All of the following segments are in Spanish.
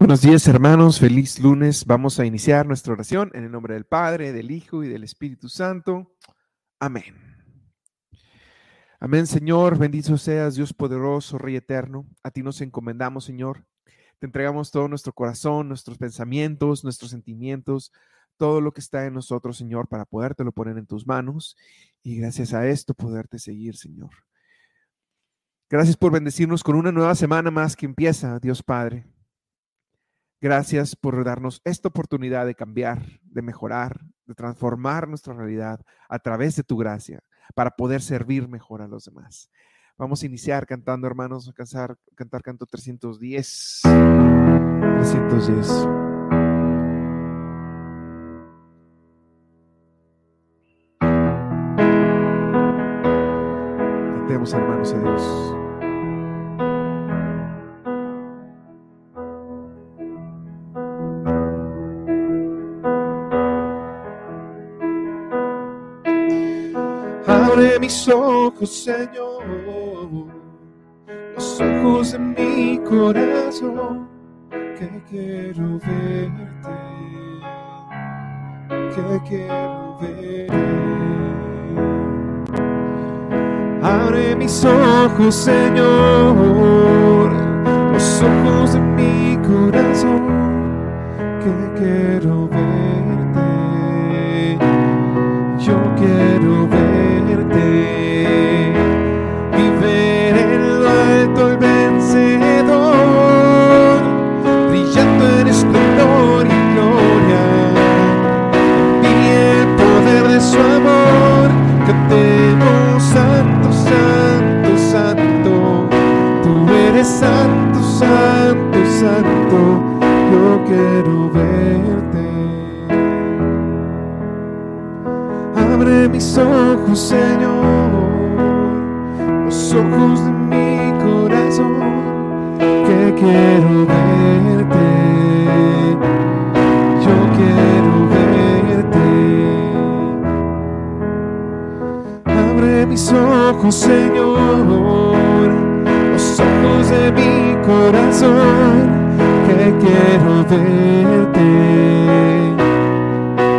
Buenos días hermanos, feliz lunes. Vamos a iniciar nuestra oración en el nombre del Padre, del Hijo y del Espíritu Santo. Amén. Amén Señor, bendito seas Dios poderoso, Rey eterno. A ti nos encomendamos Señor. Te entregamos todo nuestro corazón, nuestros pensamientos, nuestros sentimientos, todo lo que está en nosotros Señor para podértelo poner en tus manos y gracias a esto poderte seguir Señor. Gracias por bendecirnos con una nueva semana más que empieza, Dios Padre. Gracias por darnos esta oportunidad de cambiar, de mejorar, de transformar nuestra realidad a través de tu gracia para poder servir mejor a los demás. Vamos a iniciar cantando, hermanos, a cantar, cantar canto 310. 310. Cantemos, hermanos, a Dios. Mis ojos, Señor, los ojos de mi corazón, que quiero verte, que quiero verte. Abre mis ojos, Señor, los ojos de mi corazón, que quiero verte.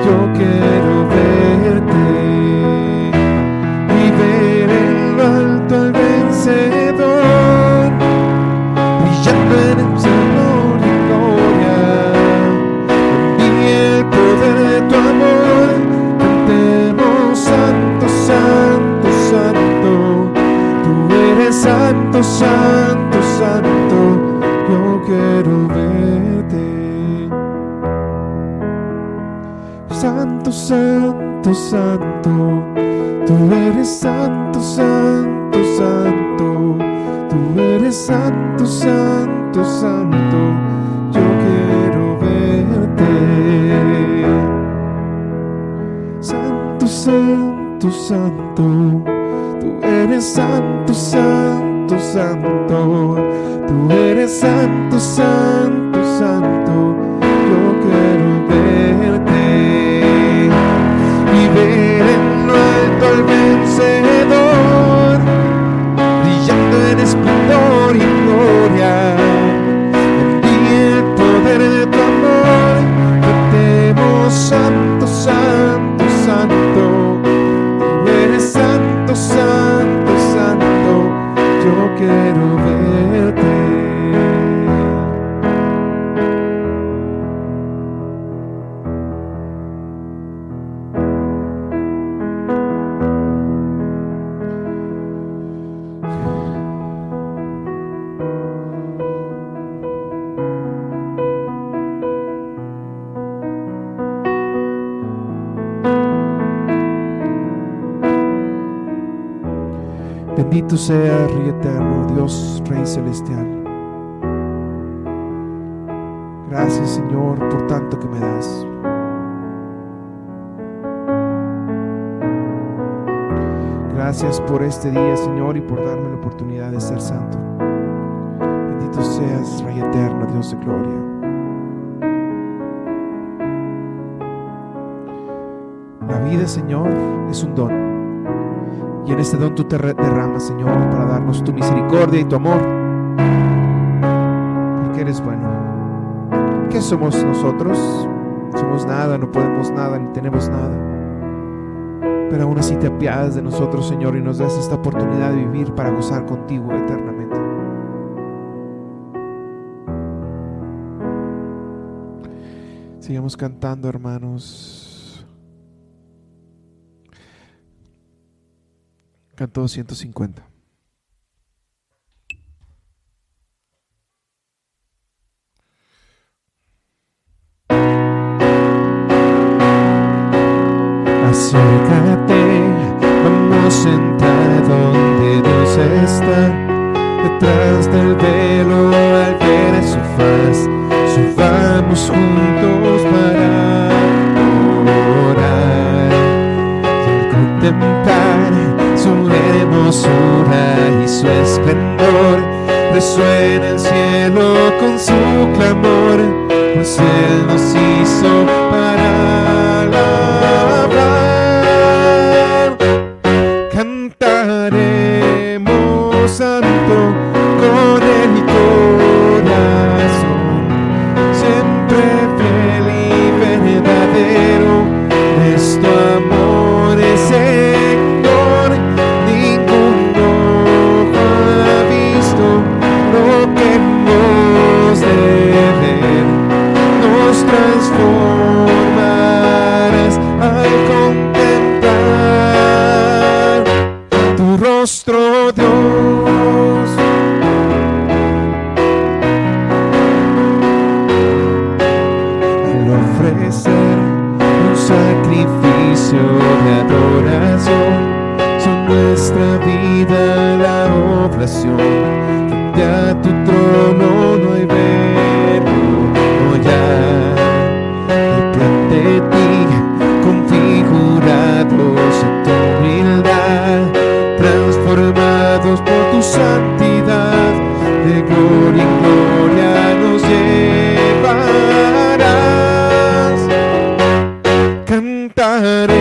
Yo quiero verte Bendito sea, Rey eterno, Dios, Rey celestial. Gracias, Señor, por tanto que me das. Gracias por este día, Señor, y por darme la oportunidad de ser santo. Bendito seas, Rey eterno, Dios de gloria. La vida, Señor, es un don. Y en este don tú te derramas, Señor, para darnos tu misericordia y tu amor. Porque eres bueno. ¿qué somos nosotros? Somos nada, no podemos nada, ni tenemos nada. Pero aún así te apiadas de nosotros, Señor, y nos das esta oportunidad de vivir para gozar contigo eternamente. Sigamos cantando, hermanos. Canto 250. I heard it.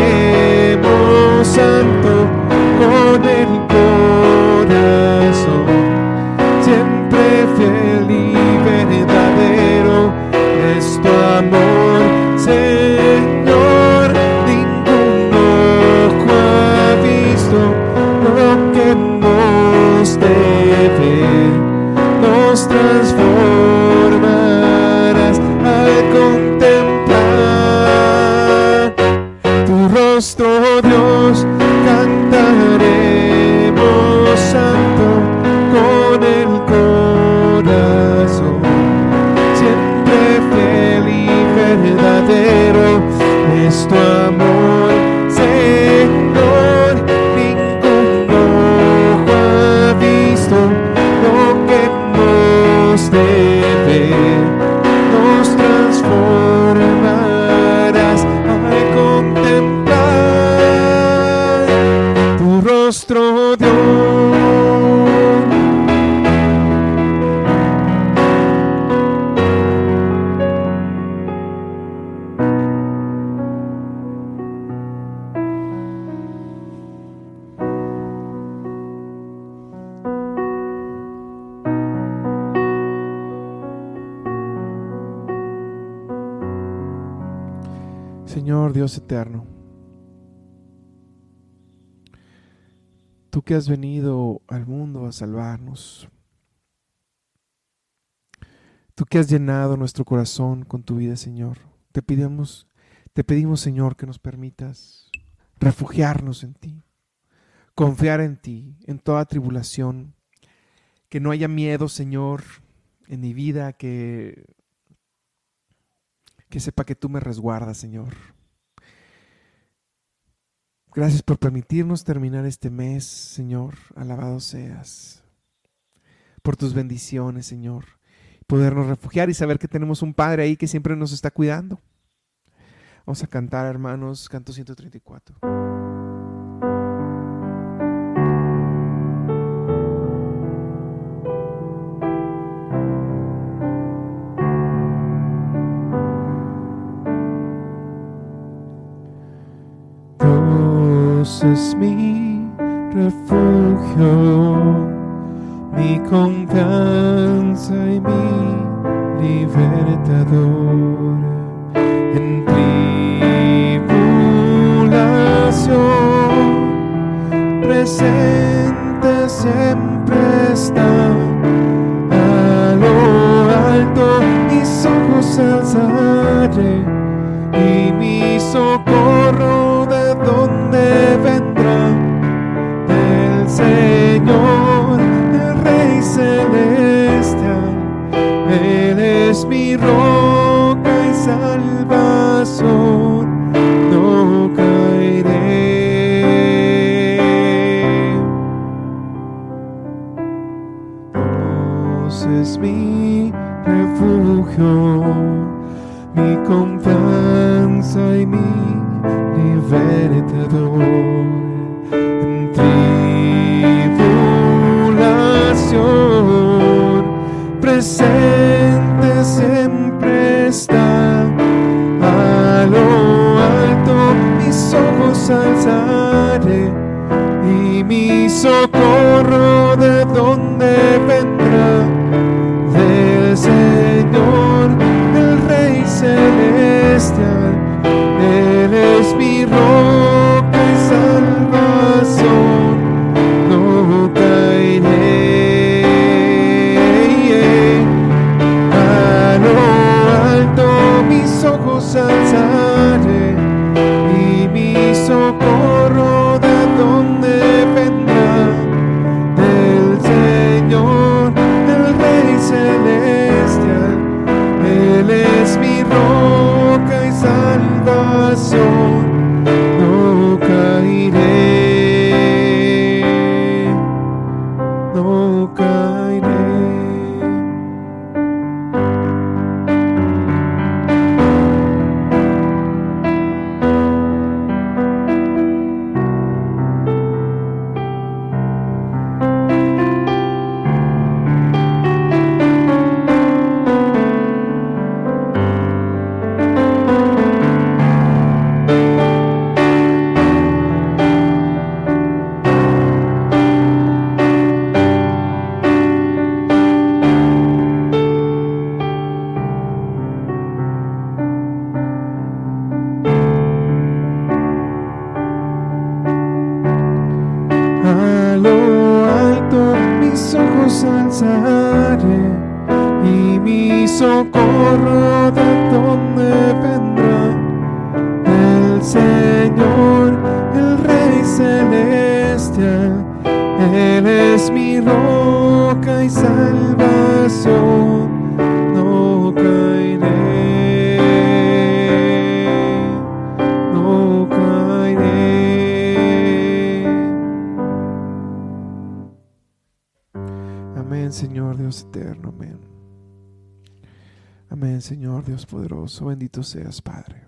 for Eterno, tú que has venido al mundo a salvarnos, tú que has llenado nuestro corazón con tu vida, Señor, te pedimos, te pedimos, Señor, que nos permitas refugiarnos en ti, confiar en ti en toda tribulación, que no haya miedo, Señor, en mi vida, que que sepa que tú me resguardas, Señor. Gracias por permitirnos terminar este mes, Señor. Alabado seas. Por tus bendiciones, Señor. Podernos refugiar y saber que tenemos un Padre ahí que siempre nos está cuidando. Vamos a cantar, hermanos, canto 134. Es mi refugio, mi confianza y mi libertador. En tribulación presente siempre está. Y mi socorro de donde vendrá Amén, Señor Dios poderoso, bendito seas, Padre.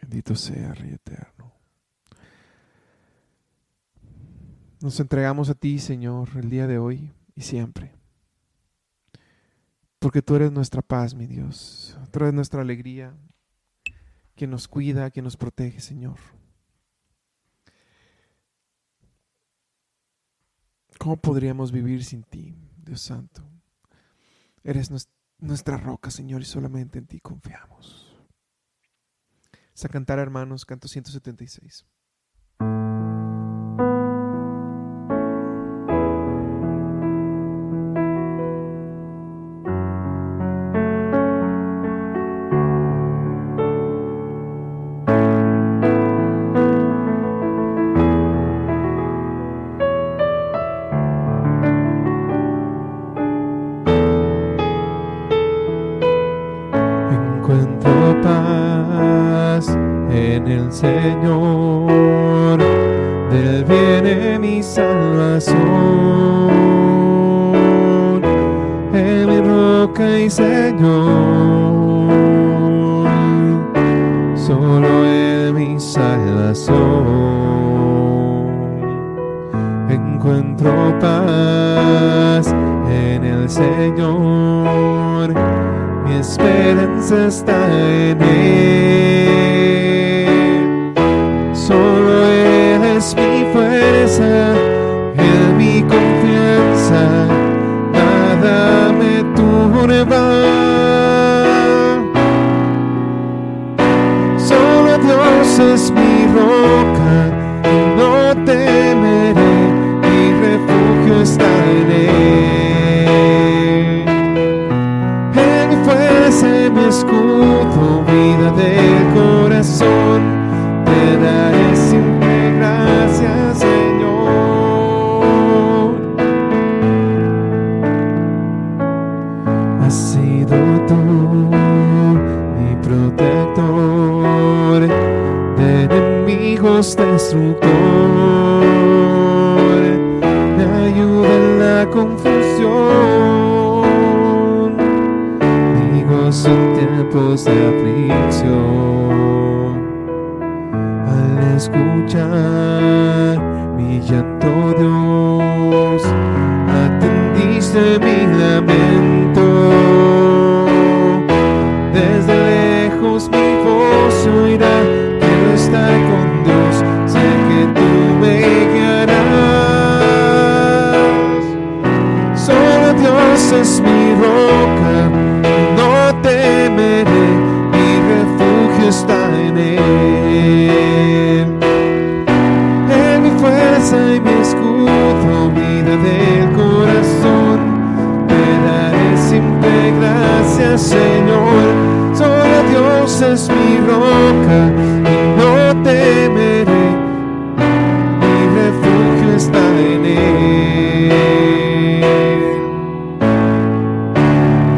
Bendito sea, Rey eterno. Nos entregamos a ti, Señor, el día de hoy y siempre. Porque tú eres nuestra paz, mi Dios. Tú eres nuestra alegría, que nos cuida, que nos protege, Señor. ¿Cómo podríamos vivir sin ti, Dios Santo? Eres nues- nuestra roca, Señor, y solamente en ti confiamos. a cantar, hermanos, canto 176. Al escuchar mi llanto, Dios, atendiste mi lamento. Desde lejos mi voz oirá, quiero estar con Dios, sé que tú me guiarás. Solo Dios es mi roca, gracias, Señor. Solo Dios es mi roca y no temeré, mi refugio está en Él.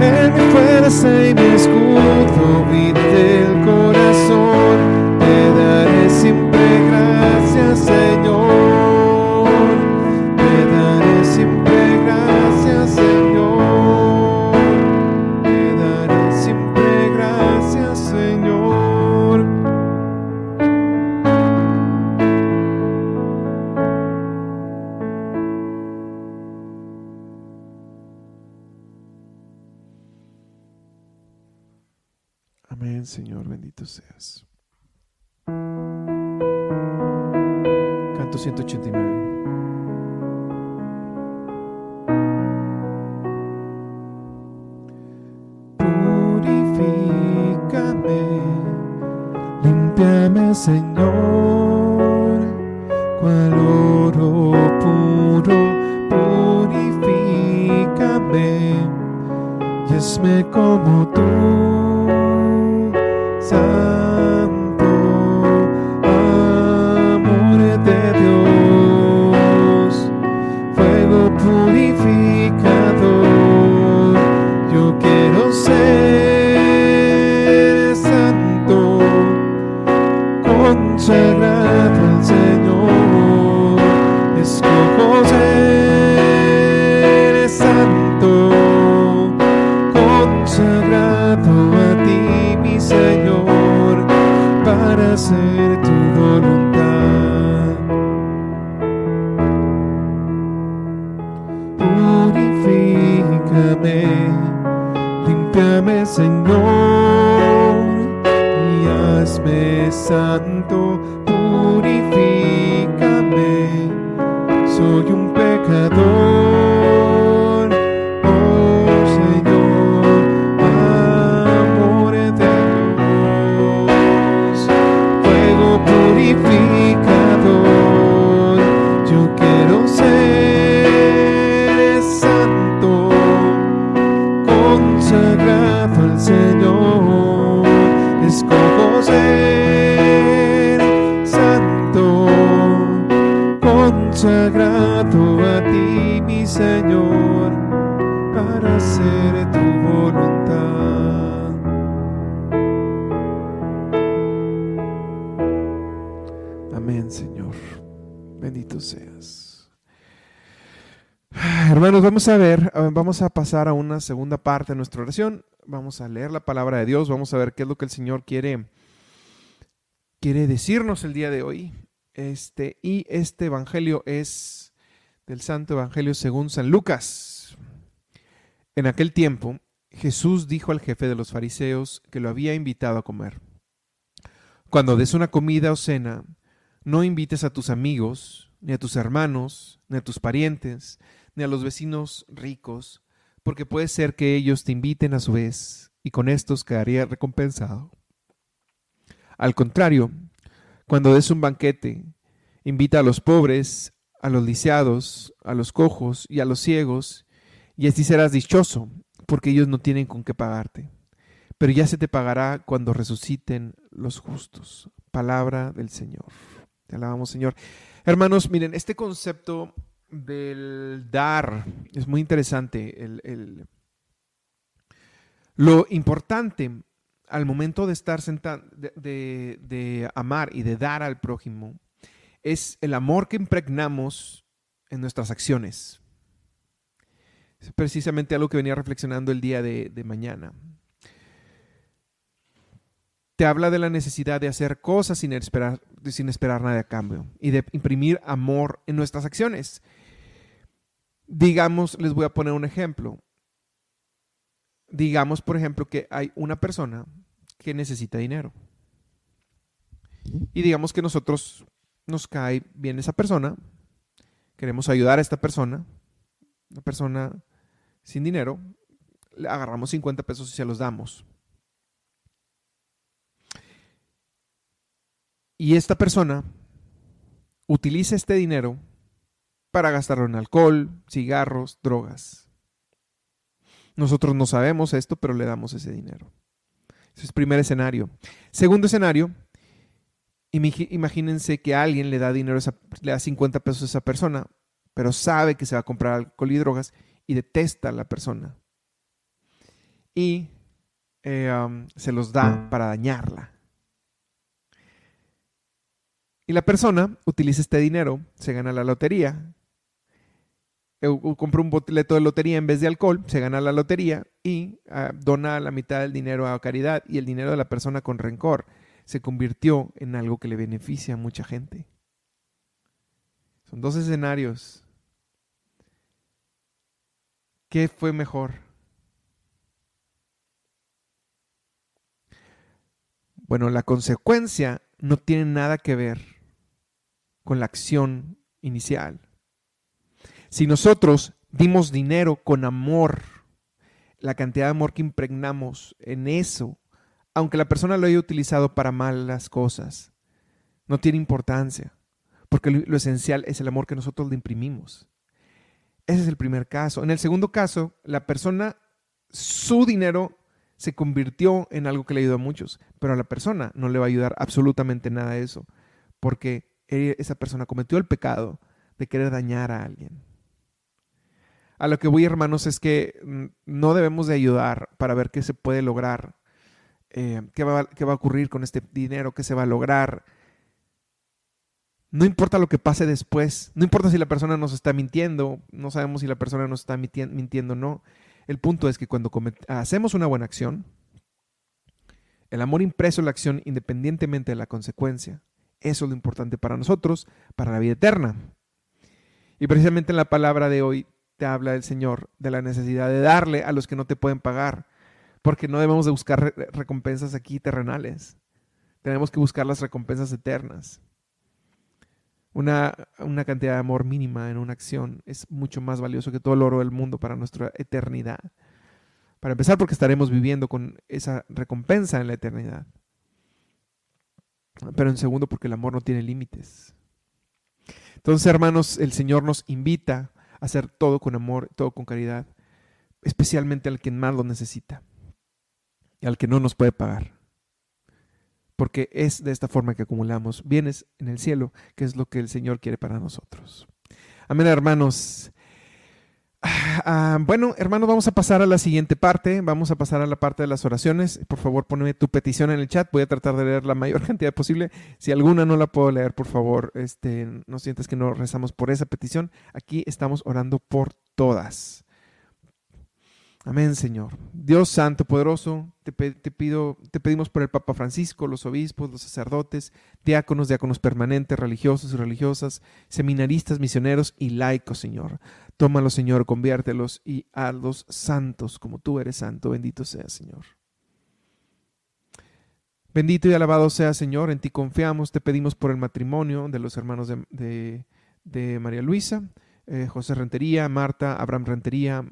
En mi fuerza y mi escudo, vida del corazón, te daré siempre bendito seas. Canto 189. Purifícame, límpiame, Señor, cual oro puro, purifícame y hazme como tú, vamos a ver, eh, vamos a pasar a una segunda parte de nuestra oración. Vamos a leer la palabra de Dios, vamos a ver qué es lo que el Señor quiere quiere decirnos el día de hoy. Este, y este evangelio es del Santo Evangelio según San Lucas. En aquel tiempo, Jesús dijo al jefe de los fariseos que lo había invitado a comer. Cuando des una comida o cena, no invites a tus amigos, ni a tus hermanos, ni a tus parientes, ni a los vecinos ricos, porque puede ser que ellos te inviten a su vez y con estos quedaría recompensado. Al contrario, cuando des un banquete, invita a los pobres, a los lisiados, a los cojos y a los ciegos, y así serás dichoso, porque ellos no tienen con qué pagarte. Pero ya se te pagará cuando resuciten los justos. Palabra del Señor. Te alabamos, Señor. Hermanos, miren, este concepto del dar es muy interesante. El, lo importante al momento de estar sentado, de, de amar y de dar al prójimo, es el amor que impregnamos en nuestras acciones. Es precisamente algo que venía reflexionando el día de, mañana. Te habla de la necesidad de hacer cosas sin esperar, sin esperar nada a cambio y de imprimir amor en nuestras acciones. Digamos, les voy a poner un ejemplo. Digamos, por ejemplo, que hay una persona que necesita dinero. Y digamos que nosotros nos cae bien esa persona, queremos ayudar a esta persona, una persona sin dinero, le agarramos 50 pesos y se los damos. Y esta persona utiliza este dinero para gastarlo en alcohol, cigarros, drogas. Nosotros no sabemos esto, pero le damos ese dinero. Ese es el primer escenario. Segundo escenario, Imagínense que alguien le da dinero, le da 50 pesos a esa persona, pero sabe que se va a comprar alcohol y drogas y detesta a la persona. Y eh, um, se los da para dañarla. Y la persona utiliza este dinero, se gana la lotería, compra un boleto de lotería en vez de alcohol, se gana la lotería y ah, dona la mitad del dinero a caridad y el dinero de la persona con rencor se convirtió en algo que le beneficia a mucha gente. Son dos escenarios. ¿Qué fue mejor? Bueno, la consecuencia no tiene nada que ver con la acción inicial. Si nosotros dimos dinero con amor, la cantidad de amor que impregnamos en eso aunque la persona lo haya utilizado para malas cosas, no tiene importancia, porque lo, esencial es el amor que nosotros le imprimimos. Ese es el primer caso. En el segundo caso, la persona, su dinero se convirtió en algo que le ayudó a muchos, pero a la persona no le va a ayudar absolutamente nada eso, porque esa persona cometió el pecado de querer dañar a alguien. A lo que voy, hermanos, es que mm, no debemos de ayudar para ver qué se puede lograr eh, qué, va, qué va a ocurrir con este dinero, qué se va a lograr. No importa lo que pase después, no importa si la persona nos está mintiendo, no sabemos si la persona nos está mintiendo o no. El punto es que cuando hacemos una buena acción, el amor impreso en la acción independientemente de la consecuencia, eso es lo importante para nosotros, para la vida eterna. Y precisamente en la palabra de hoy te habla el Señor de la necesidad de darle a los que no te pueden pagar, porque no debemos de buscar recompensas aquí terrenales. Tenemos que buscar las recompensas eternas. Una, una, cantidad de amor mínima en una acción es mucho más valioso que todo el oro del mundo para nuestra eternidad. Para empezar, porque estaremos viviendo con esa recompensa en la eternidad. Pero en segundo, porque el amor no tiene límites. Entonces, hermanos, el Señor nos invita hacer todo con amor, todo con caridad, especialmente al quien más lo necesita y al que no nos puede pagar. Porque es de esta forma que acumulamos bienes en el cielo, que es lo que el Señor quiere para nosotros. Amén, hermanos. Ah, bueno, hermanos, vamos a pasar a la siguiente parte. Vamos a pasar a la parte de las oraciones. Por favor, ponme tu petición en el chat. Voy a tratar de leer la mayor cantidad posible. Si alguna no la puedo leer, por favor, este, no sientes que no rezamos por esa petición. Aquí estamos orando por todas. Amén, Señor. Dios Santo, poderoso, te, pido, te pedimos por el Papa Francisco, los obispos, los sacerdotes, diáconos, diáconos permanentes, religiosos y religiosas, seminaristas, misioneros y laicos, Señor. Tómalos, Señor, conviértelos y hazlos santos como tú eres santo. Bendito sea, Señor. Bendito y alabado sea, Señor. En ti confiamos. Te pedimos por el matrimonio de los hermanos de, María Luisa, eh, José Rentería, Marta, Abraham Rentería,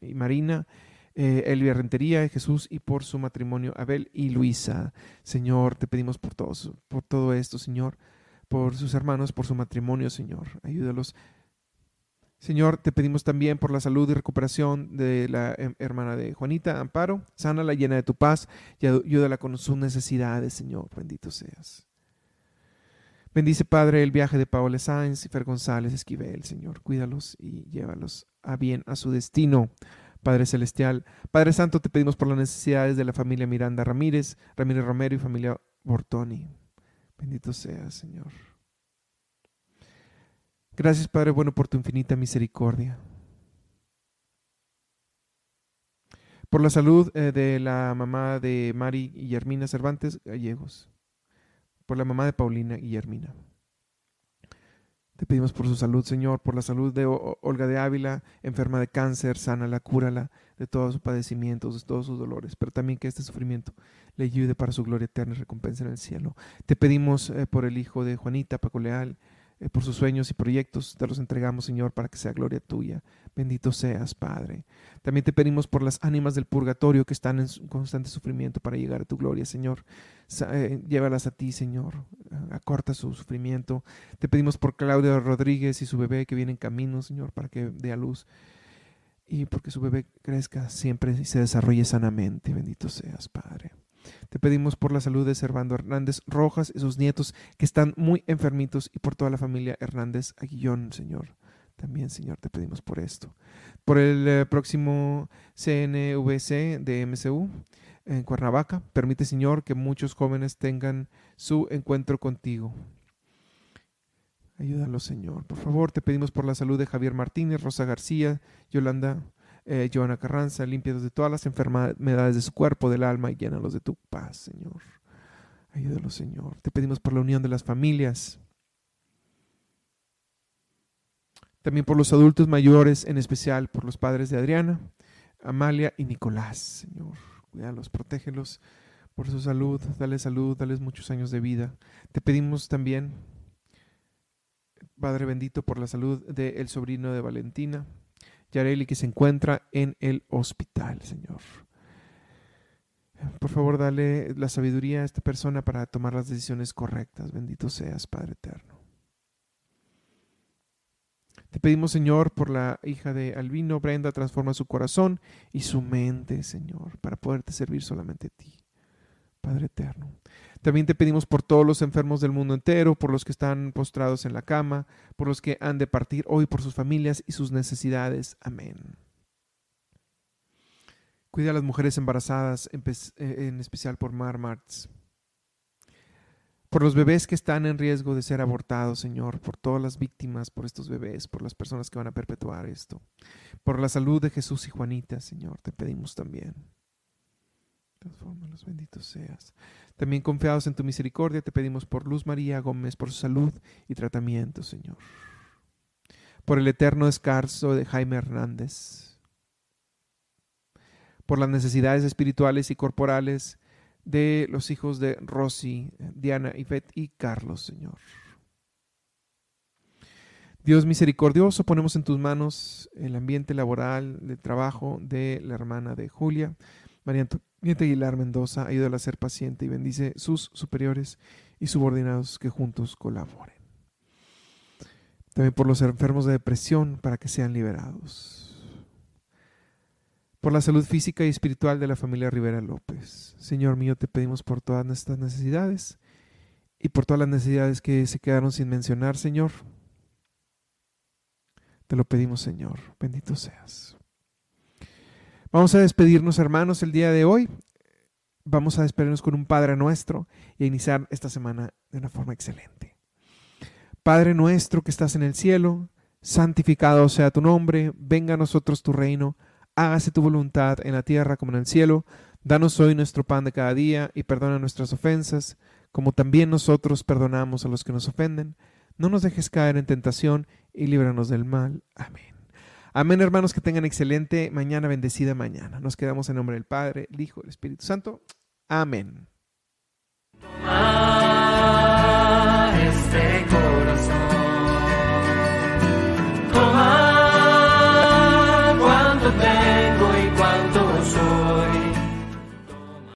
y Marina, eh, Elvia Rentería, Jesús, y por su matrimonio, Abel y Luisa. Señor, te pedimos por, todos, por todo esto, Señor, por sus hermanos, por su matrimonio, Señor. Ayúdalos. Señor, te pedimos también por la salud y recuperación de la hermana de Juanita, Amparo. la llena de tu paz y ayúdala con sus necesidades, Señor. Bendito seas. Bendice, Padre, el viaje de Paola Sáenz y Fer González Esquivel, Señor. Cuídalos y llévalos a bien a su destino. Padre Celestial, Padre Santo, te pedimos por las necesidades de la familia Miranda Ramírez, Ramírez Romero y familia Bortoni. Bendito seas, Señor. Gracias, Padre bueno, por tu infinita misericordia. Por la salud eh, de la mamá de Mari y Hermina Cervantes Gallegos por la mamá de Paulina Guillermina. Te pedimos por su salud, Señor, por la salud de Olga de Ávila, enferma de cáncer, sánala, cúrala de todos sus padecimientos, de todos sus dolores, pero también que este sufrimiento le ayude para su gloria eterna y recompensa en el cielo. Te pedimos eh, por el hijo de Juanita, Paco Leal, eh, por sus sueños y proyectos, te los entregamos, Señor, para que sea gloria tuya. Bendito seas, Padre. También te pedimos por las ánimas del purgatorio que están en constante sufrimiento para llegar a tu gloria, Señor. Eh, llévalas a ti, Señor. Acorta su sufrimiento. Te pedimos por Claudia Rodríguez y su bebé que viene en camino, Señor, para que dé a luz. Y porque su bebé crezca siempre y se desarrolle sanamente. Bendito seas, Padre. Te pedimos por la salud de Servando Hernández Rojas y sus nietos que están muy enfermitos y por toda la familia Hernández Aguillón, Señor. También, Señor, te pedimos por esto. Por el eh, próximo CNVC de MCU en Cuernavaca, permite, Señor, que muchos jóvenes tengan su encuentro contigo. Ayúdalo, Señor. Por favor, te pedimos por la salud de Javier Martínez, Rosa García, Yolanda eh, Joana Carranza, límpialos de todas las enfermedades de su cuerpo, del alma y llénalos de tu paz, Señor. Ayúdalos, Señor. Te pedimos por la unión de las familias. También por los adultos mayores, en especial por los padres de Adriana, Amalia y Nicolás, Señor. Cuídalos, protégelos por su salud, dale salud, dales muchos años de vida. Te pedimos también, Padre bendito, por la salud del sobrino de Valentina, Yareli que se encuentra en el hospital, Señor. Por favor, dale la sabiduría a esta persona para tomar las decisiones correctas. Bendito seas, Padre eterno. Te pedimos, Señor, por la hija de Albino, Brenda, transforma su corazón y su mente, Señor, para poderte servir solamente a ti, Padre eterno. También te pedimos por todos los enfermos del mundo entero, por los que están postrados en la cama, por los que han de partir hoy, por sus familias y sus necesidades. Amén. Cuida a las mujeres embarazadas, en eh, especial por Mar Martz. Por los bebés que están en riesgo de ser abortados, Señor, por todas las víctimas, por estos bebés, por las personas que van a perpetuar esto. Por la salud de Jesús y Juanita, Señor, te pedimos también. Transfórmalos, benditos seas. También confiados en tu misericordia, te pedimos por Luz María Gómez, por su salud y tratamiento, Señor. Por el eterno descanso de Jaime Hernández. Por las necesidades espirituales y corporales de los hijos de Rosy, Diana, Ivette y Carlos, Señor. Dios misericordioso, ponemos en tus manos el ambiente laboral, de trabajo de la hermana de Julia, María Antonieta Aguilar Mendoza, ayúdala a ser paciente y bendice sus superiores y subordinados que juntos colaboren. También por los enfermos de depresión para que sean liberados. Por la salud física y espiritual de la familia Rivera López. Señor mío, te pedimos por todas nuestras necesidades y por todas las necesidades que se quedaron sin mencionar, Señor. Te lo pedimos, Señor. Bendito seas. Vamos a despedirnos, hermanos, el día de hoy. Vamos a despedirnos con un Padre nuestro y a iniciar esta semana de una forma excelente. Padre nuestro que estás en el cielo, santificado sea tu nombre, venga a nosotros tu reino, hágase tu voluntad en la tierra como en el cielo. Danos hoy nuestro pan de cada día y perdona nuestras ofensas, como también nosotros perdonamos a los que nos ofenden. No nos dejes caer en tentación y líbranos del mal. Amén. Amén, hermanos, que tengan excelente mañana, bendecida mañana. Nos quedamos en nombre del Padre, el Hijo, el Espíritu Santo. Amén.